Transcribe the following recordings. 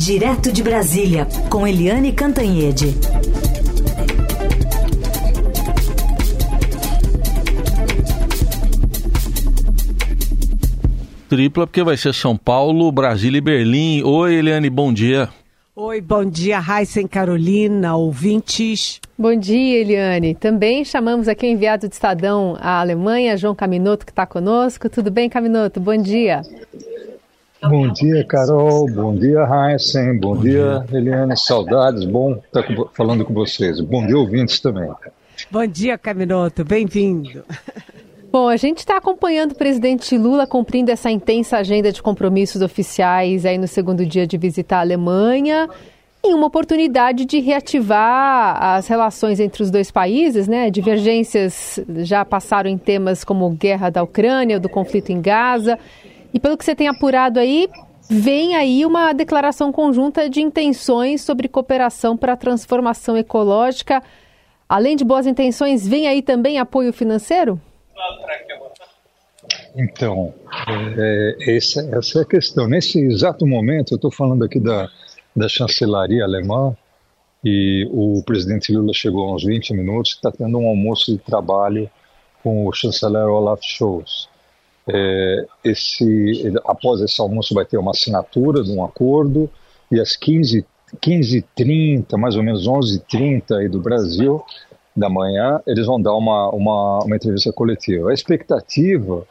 Direto de Brasília, com Eliane Cantanhede. Tripla, porque vai ser São Paulo, Brasília e Berlim. Oi, Eliane, bom dia. Oi, bom dia, Raíssa Carolina, ouvintes. Bom dia, Eliane. Também chamamos aqui o enviado de Estadão à Alemanha, João Caminoto, que está conosco. Tudo bem, Caminoto? Bom dia. Bom dia, Carol. Bom dia, Heisen. Bom, Bom dia, dia, Eliane. Saudades. Bom estar falando com vocês. Bom dia, ouvintes também. Bom dia, Caminoto. Bem-vindo. Bom, a gente está acompanhando o presidente Lula cumprindo essa intensa agenda de compromissos oficiais aí no segundo dia de visitar a Alemanha, em uma oportunidade de reativar as relações entre os dois países, né? Divergências já passaram em temas como guerra da Ucrânia, do conflito em Gaza. E pelo que você tem apurado aí, vem aí uma declaração conjunta de intenções sobre cooperação para a transformação ecológica. Além de boas intenções, vem aí também apoio financeiro? Então, é, essa, essa é a questão. Nesse exato momento, eu estou falando aqui da, da chancelaria alemã e o presidente Lula chegou há uns 20 minutos, está tendo um almoço de trabalho com o chanceler Olaf Scholz. É, esse, após esse almoço vai ter uma assinatura de um acordo e às 15 15h30, mais ou menos 11h30 aí do Brasil, da manhã, eles vão dar uma, uma, uma entrevista coletiva. A expectativa,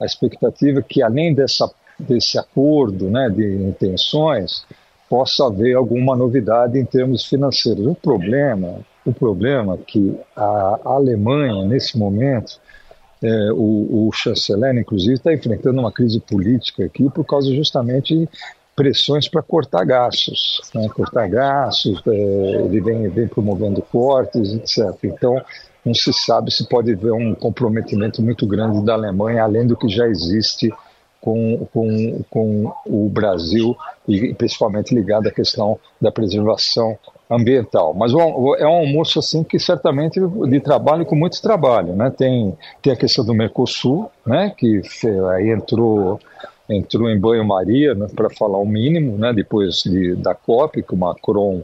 a expectativa é que além dessa, desse acordo né, de intenções, possa haver alguma novidade em termos financeiros. O problema, o problema é que a Alemanha, nesse momento, é, o, o chanceler, inclusive, está enfrentando uma crise política aqui por causa justamente pressões para cortar gastos, né? cortar gastos, é, ele vem, vem promovendo cortes, etc. Então, não se sabe se pode haver um comprometimento muito grande da Alemanha, além do que já existe com, com, com o Brasil, e principalmente ligado à questão da preservação ambiental. Mas é um almoço assim que certamente de trabalho com muito trabalho, né? Tem tem a questão do Mercosul, né? Que aí entrou entrou em banho-maria, né, para falar o mínimo, né? Depois de, da COP, que o Macron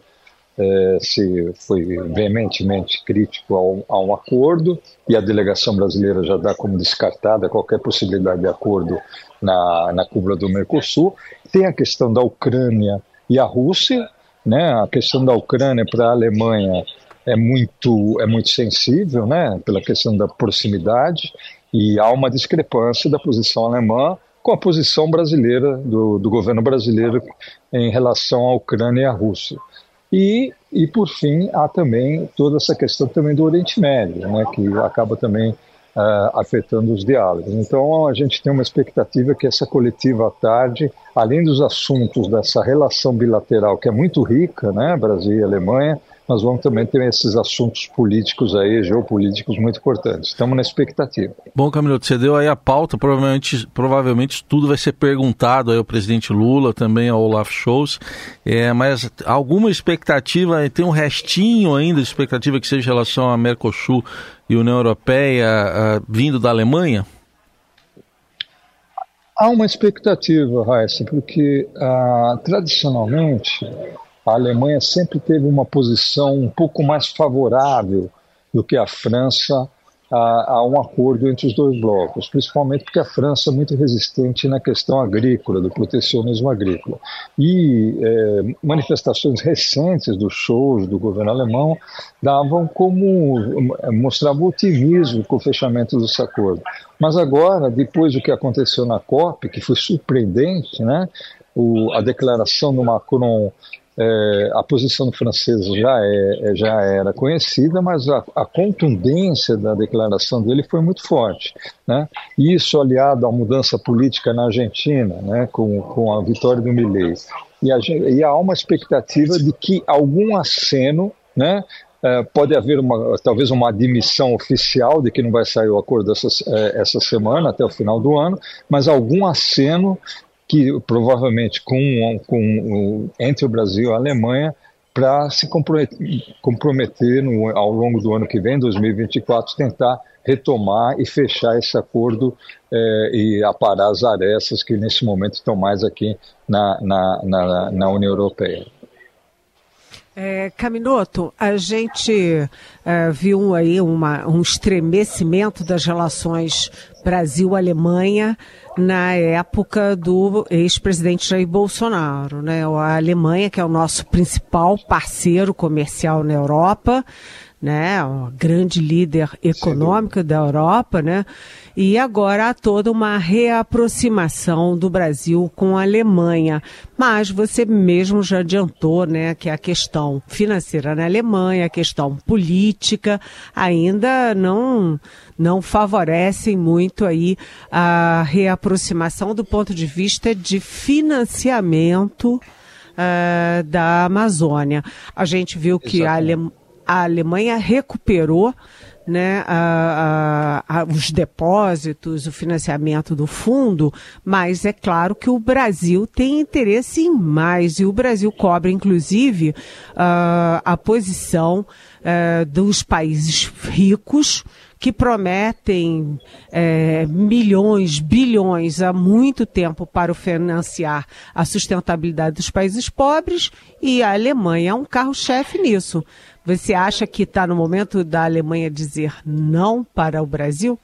é, se foi veementemente crítico ao, a um acordo e a delegação brasileira já dá como descartada qualquer possibilidade de acordo na, na cúpula do Mercosul. Tem a questão da Ucrânia e a Rússia, né? A questão da Ucrânia para a Alemanha é muito é muito sensível, né? Pela questão da proximidade e há uma discrepância da posição alemã com a posição brasileira do, do governo brasileiro em relação à Ucrânia e à Rússia. E, e por fim há também toda essa questão também do Oriente Médio, né? Que acaba também Uh, afetando os diálogos. Então, a gente tem uma expectativa que essa coletiva à tarde, além dos assuntos dessa relação bilateral, que é muito rica, né, Brasil e Alemanha, nós vamos também ter esses assuntos políticos aí, geopolíticos muito importantes. Estamos na expectativa. Bom, Camilo, você deu aí a pauta, provavelmente, provavelmente tudo vai ser perguntado aí ao presidente Lula, também ao Olaf Scholz, é, mas alguma expectativa, tem um restinho ainda de expectativa que seja em relação a Mercosul e União Europeia uh, vindo da Alemanha? Há uma expectativa, Raíssa, porque uh, tradicionalmente a Alemanha sempre teve uma posição um pouco mais favorável do que a França a, a, um acordo entre os dois blocos, principalmente porque a França é muito resistente na questão agrícola, do protecionismo agrícola. E é, manifestações recentes dos shows do governo alemão davam como mostravam otimismo com o fechamento desse acordo. Mas agora, depois do que aconteceu na COP, que foi surpreendente, né? O, a declaração do Macron é, a posição francesa já, é, é, já era conhecida, mas a, a, contundência da declaração dele foi muito forte. Né? Isso aliado à mudança política na Argentina, né, com, com a vitória do Milei. E, a, e há uma expectativa de que algum aceno né, é, pode haver uma, talvez uma admissão oficial de que não vai sair o acordo essa, é, essa semana, até o final do ano, mas algum aceno que provavelmente com, com entre o Brasil e a Alemanha para se comprometer, comprometer no, ao longo do ano que vem, 2024, tentar retomar e fechar esse acordo é, e aparar as arestas que nesse momento estão mais aqui na, na, na, na União Europeia. É, Caminoto, a gente é, viu aí uma, um estremecimento das relações Brasil-Alemanha na época do ex-presidente Jair Bolsonaro. Né? A Alemanha, que é o nosso principal parceiro comercial na Europa, né, uma grande líder econômica da Europa, né, e agora há toda uma reaproximação do Brasil com a Alemanha. Mas você mesmo já adiantou, né, que a questão financeira na Alemanha, a questão política, ainda não não favorecem muito aí a reaproximação do ponto de vista de financiamento uh, da Amazônia. A gente viu que a Alemanha a Alemanha recuperou né, a, a, os depósitos, o financiamento do fundo, mas é claro que o Brasil tem interesse em mais e o Brasil cobra, inclusive, uh, a posição uh, dos países ricos que prometem é, milhões, bilhões há muito tempo para financiar a sustentabilidade dos países pobres e a Alemanha é um carro-chefe nisso. Você acha que está no momento da Alemanha dizer não para o Brasil?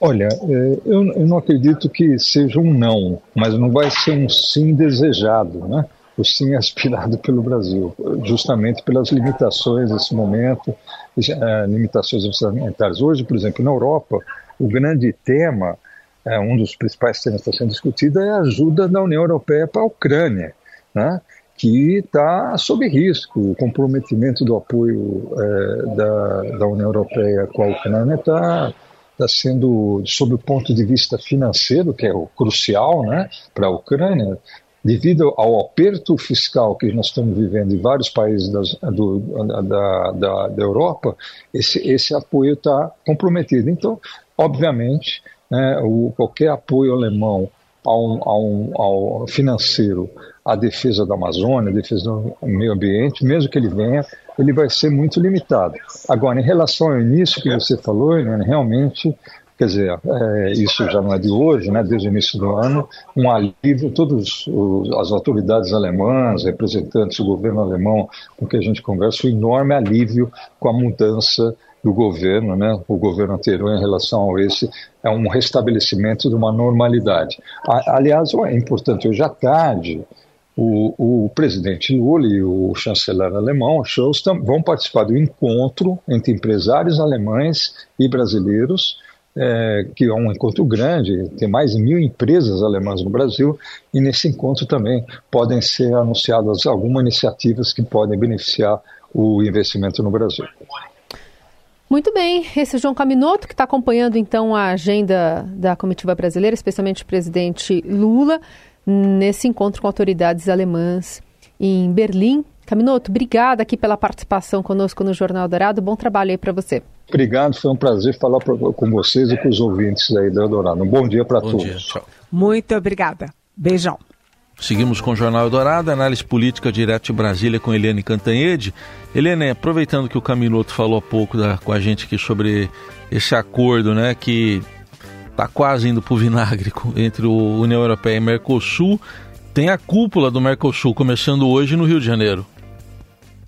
Olha, é, eu, não acredito que seja um não, mas não vai ser um sim desejado, né? O sim aspirado pelo Brasil, justamente pelas limitações desse momento, é, limitações orçamentárias. Hoje, por exemplo, na Europa, o grande tema, é, um dos principais temas que está sendo discutido é a ajuda da União Europeia para a Ucrânia, né? que está sob risco. O comprometimento do apoio é, da, da União Europeia com a Ucrânia está tá sendo, sob o ponto de vista financeiro, que é o crucial né, para a Ucrânia, devido ao aperto fiscal que nós estamos vivendo em vários países das, do, da, da, da, Europa, esse, esse apoio está comprometido. Então, obviamente, né, o, qualquer apoio alemão ao, ao, ao financeiro à defesa da Amazônia, à defesa do meio ambiente, mesmo que ele venha, ele vai ser muito limitado. Agora, em relação ao início que você falou, realmente, quer dizer, é, isso já não é de hoje, né, desde o início do ano, um alívio, todas as autoridades alemãs, representantes do governo alemão com que a gente conversa, um enorme alívio com a mudança do governo, né, o governo anterior em relação a esse, é um restabelecimento de uma normalidade. Aliás, é importante, hoje à tarde, o, o, presidente Lula e o chanceler alemão, Scholz, vão participar do encontro entre empresários alemães e brasileiros, é, que é um encontro grande, tem mais de mil empresas alemãs no Brasil, e nesse encontro também podem ser anunciadas algumas iniciativas que podem beneficiar o investimento no Brasil. Muito bem, esse é João Caminoto, que está acompanhando então a agenda da comitiva brasileira, especialmente o presidente Lula nesse encontro com autoridades alemãs em Berlim. Caminoto, obrigada aqui pela participação conosco no Jornal Dourado. Bom trabalho aí para você. Obrigado, foi um prazer falar pra, com vocês e com os ouvintes aí da Dourado. Um bom dia para todos. Dia, tchau. Muito obrigada. Beijão. Seguimos com o Jornal Dourado, análise política direto de Brasília com Helene Cantanhede. Helene, aproveitando que o Caminoto falou há pouco da, com a gente aqui sobre esse acordo, né, que está quase indo para o vinagre entre o União Europeia e Mercosul. Tem a cúpula do Mercosul começando hoje no Rio de Janeiro.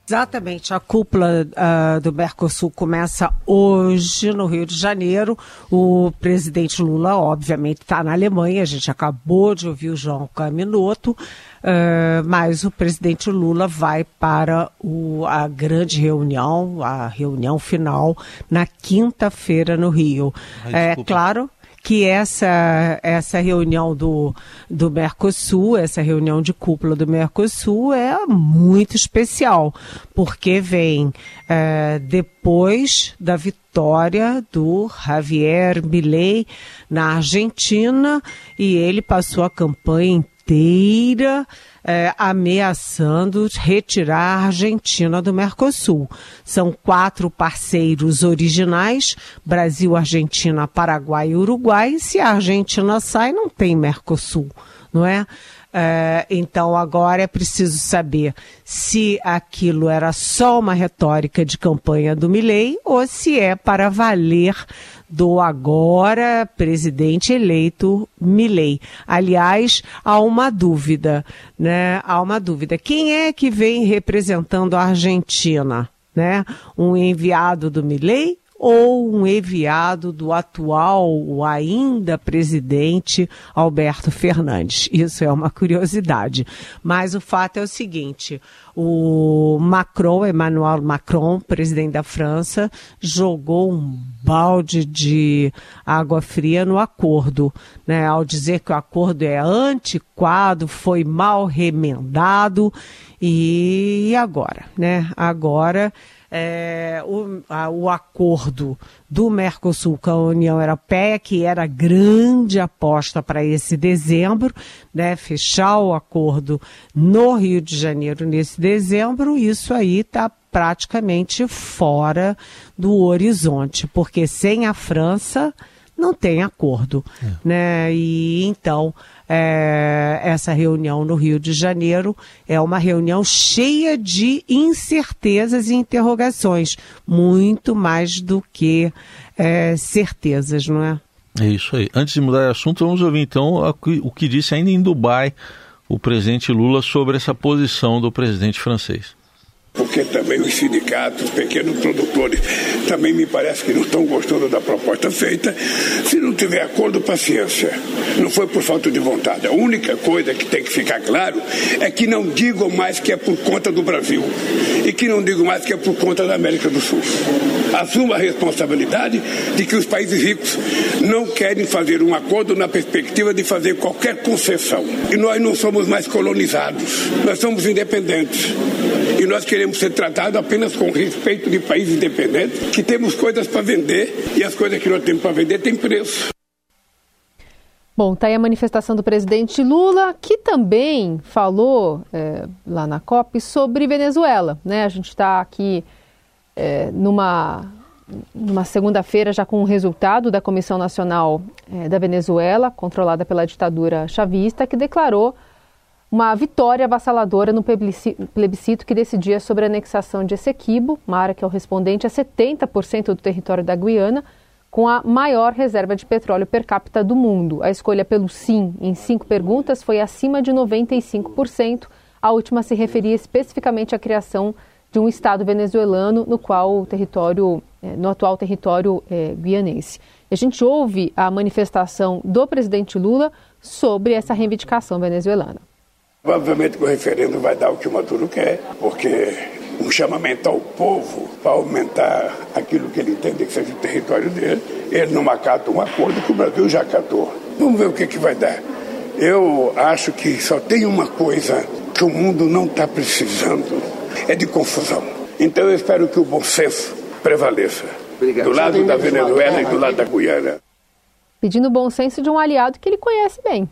Exatamente, a cúpula uh, do Mercosul começa hoje no Rio de Janeiro. O presidente Lula, obviamente, está na Alemanha. A gente acabou de ouvir o João Caminoto, uh, mas o presidente Lula vai para o, a grande reunião, a reunião final, na quinta-feira no Rio. Ai, é claro que essa, essa reunião do, do Mercosul, essa reunião de cúpula do Mercosul é muito especial, porque vem é, depois da vitória do Javier Milei na Argentina e ele passou a campanha inteira é, ameaçando retirar a Argentina do Mercosul. São quatro parceiros originais: Brasil, Argentina, Paraguai e Uruguai. Se a Argentina sai, não tem Mercosul não é? É, então agora é preciso saber se aquilo era só uma retórica de campanha do Milley ou se é para valer do agora presidente eleito Milley. Aliás, há uma dúvida, né? Há uma dúvida. Quem é que vem representando a Argentina? Né? Um enviado do Milley ou um enviado do atual, ainda presidente Alberto Fernandes. Isso é uma curiosidade. Mas o fato é o seguinte: o Macron, Emmanuel Macron, presidente da França, jogou um balde de água fria no acordo, né? Ao dizer que o acordo é antiquado, foi mal remendado e agora, né? Agora é, o, a, o acordo do Mercosul com a União Europeia, que era grande aposta para esse dezembro, né, fechar o acordo no Rio de Janeiro nesse dezembro, isso aí está praticamente fora do horizonte, porque sem a França não tem acordo, é. né? E então é, essa reunião no Rio de Janeiro é uma reunião cheia de incertezas e interrogações, muito mais do que é, certezas, não é? É isso aí. Antes de mudar de assunto, vamos ouvir então o que disse ainda em Dubai o presidente Lula sobre essa posição do presidente francês porque também os sindicatos, os pequenos produtores, também me parece que não estão gostando da proposta feita. Se não tiver acordo, paciência. Não foi por falta de vontade. A única coisa que tem que ficar claro é que não digam mais que é por conta do Brasil e que não digam mais que é por conta da América do Sul. Assuma a responsabilidade de que os países ricos não querem fazer um acordo na perspectiva de fazer qualquer concessão. E nós não somos mais colonizados, nós somos independentes. Nós queremos ser tratados apenas com respeito de país independente, que temos coisas para vender e as coisas que nós temos para vender têm preço. Bom, está aí a manifestação do presidente Lula, que também falou é, lá na COP sobre Venezuela. Né? A gente está aqui é, numa, numa segunda-feira já com o resultado da Comissão Nacional é, da Venezuela, controlada pela ditadura chavista, que declarou uma vitória avassaladora no plebiscito que decidia sobre a anexação de Essequibo, uma área que é o respondente a 70% do território da Guiana, com a maior reserva de petróleo per capita do mundo. A escolha pelo sim em cinco perguntas foi acima de 95%. A última se referia especificamente à criação de um Estado venezuelano no qual o território, eh, no atual território é, guianense. A gente ouve a manifestação do presidente Lula sobre essa reivindicação venezuelana. Provavelmente que o referendo vai dar o que o Maduro quer, porque um chamamento ao povo para aumentar aquilo que ele entende que seja o território dele, ele não acata um acordo que o Brasil já acatou. Vamos ver o que, que vai dar. Eu acho que só tem uma coisa que o mundo não está precisando, é de confusão. Então eu espero que o bom senso prevaleça. Obrigado. Do lado da Venezuela e do lado da Guiana. Pedindo bom senso de um aliado que ele conhece bem.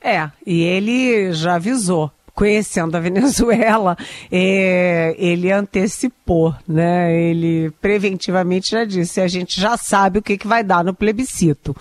É, e ele já avisou. Conhecendo a Venezuela, é, ele antecipou, né? Ele preventivamente já disse: a gente já sabe o que, que vai dar no plebiscito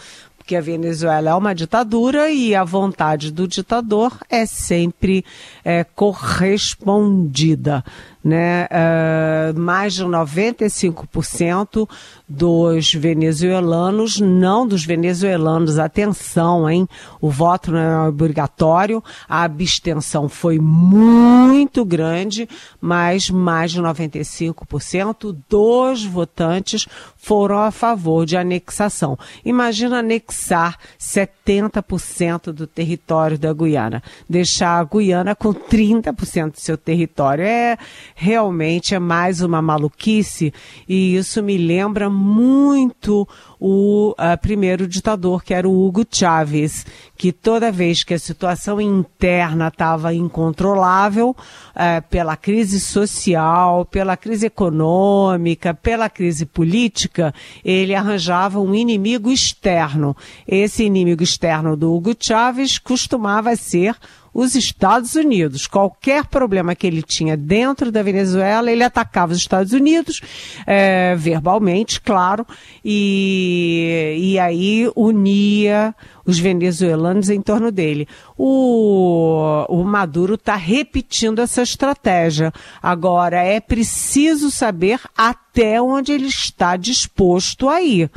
porque a Venezuela é uma ditadura e a vontade do ditador é sempre é, correspondida né, uh, mais de 95% dos venezuelanos, não dos venezuelanos, atenção, hein? O voto não é obrigatório, a abstenção foi muito grande, mas mais de 95% dos votantes foram a favor de anexação. Imagina anexar 70% do território da Guiana, deixar a Guiana com 30% do seu território. É realmente é mais uma maluquice e isso me lembra muito o uh, primeiro ditador, que era o Hugo Chávez, que toda vez que a situação interna estava incontrolável, uh, pela crise social, pela crise econômica, pela crise política, ele arranjava um inimigo externo. Esse inimigo externo do Hugo Chávez costumava ser os Estados Unidos. Qualquer problema que ele tinha dentro da Venezuela, ele atacava os Estados Unidos, é, verbalmente, claro, e, e aí unia os venezuelanos em torno dele. O, o Maduro está repetindo essa estratégia. Agora, é preciso saber até onde ele está disposto a ir,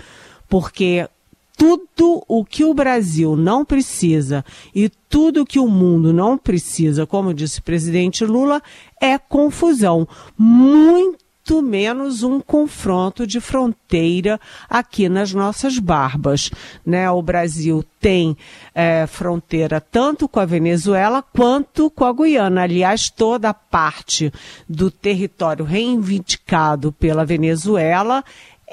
porque tudo o que o Brasil não precisa e tudo o que o mundo não precisa, como disse o presidente Lula, é confusão. Muito menos um confronto de fronteira aqui nas nossas barbas. Né? O Brasil tem é, fronteira tanto com a Venezuela quanto com a Guiana. Aliás, toda parte do território reivindicado pela Venezuela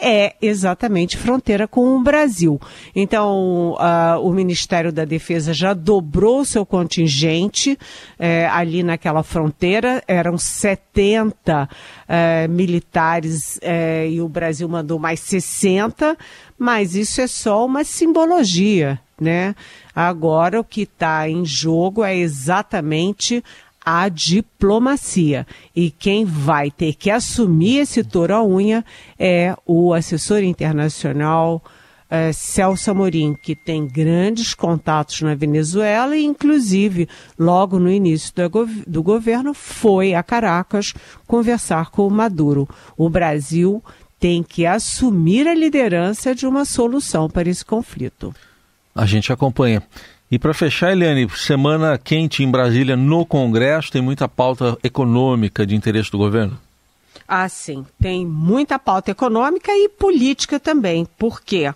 é exatamente fronteira com o Brasil. Então, uh, o Ministério da Defesa já dobrou seu contingente eh, ali naquela fronteira, eram 70 eh, militares eh, e o Brasil mandou mais 60, mas isso é só uma simbologia, né? Agora o que está em jogo é exatamente a diplomacia. E quem vai ter que assumir esse touro à unha é o assessor internacional é, Celso Amorim, que tem grandes contatos na Venezuela e, inclusive, logo no início do, do governo, foi a Caracas conversar com o Maduro. O Brasil tem que assumir a liderança de uma solução para esse conflito. A gente acompanha. E para fechar, Eliane, semana quente em Brasília no Congresso, tem muita pauta econômica de interesse do governo? Ah, sim, tem muita pauta econômica e política também. Por quê?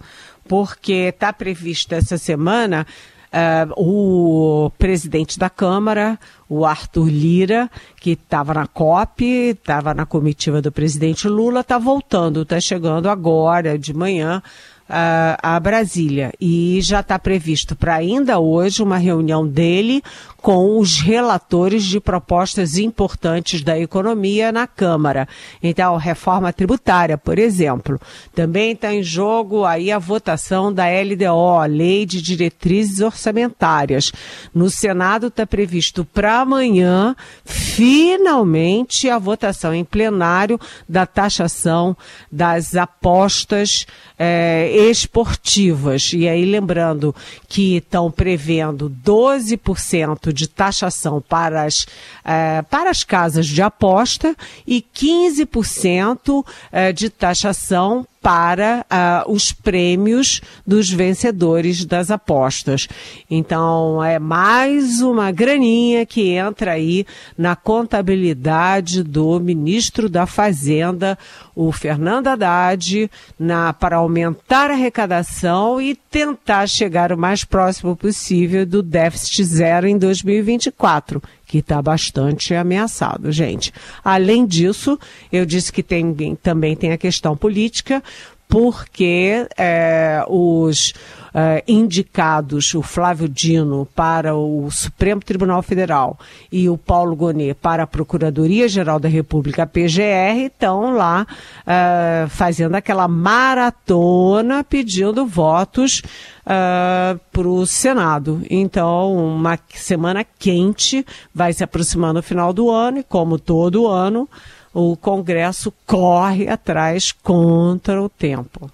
Porque está prevista essa semana uh, o presidente da Câmara, o Arthur Lira, que estava na COP, estava na comitiva do presidente Lula, está voltando, está chegando agora de manhã a, a Brasília. E já está previsto para ainda hoje uma reunião dele com os relatores de propostas importantes da economia na Câmara. Então, reforma tributária, por exemplo. Também está em jogo aí a votação da LDO, Lei de Diretrizes Orçamentárias. No Senado está previsto para amanhã, finalmente, a votação em plenário da taxação das apostas eh, esportivas. E aí, lembrando que estão prevendo 12% de taxação para as, eh, para as casas de aposta e 15% eh, de taxação para uh, os prêmios dos vencedores das apostas. Então, é mais uma graninha que entra aí na contabilidade do ministro da Fazenda, o Fernando Haddad, na, para aumentar a arrecadação e tentar chegar o mais próximo possível do déficit zero em 2024 que está bastante ameaçado, gente. Além disso, eu disse que tem, também tem a questão política, porque é, os é, indicados, o Flávio Dino para o Supremo Tribunal Federal e o Paulo Gonet para a Procuradoria-Geral da República, PGR, estão lá é, fazendo aquela maratona pedindo votos uh, para o Senado. Então, uma semana quente vai se aproximando no final do ano e, como todo ano, o Congresso corre atrás contra o tempo.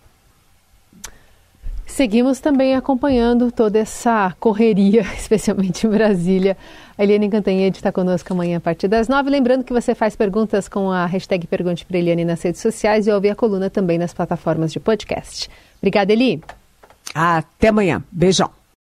Seguimos também acompanhando toda essa correria, especialmente em Brasília. A Eliane Cantanhede está conosco amanhã a partir das nove. Lembrando que você faz perguntas com a hashtag Pergunte para Eliane nas redes sociais e ouve a coluna também nas plataformas de podcast. Obrigada, Eli. Até amanhã. Beijão.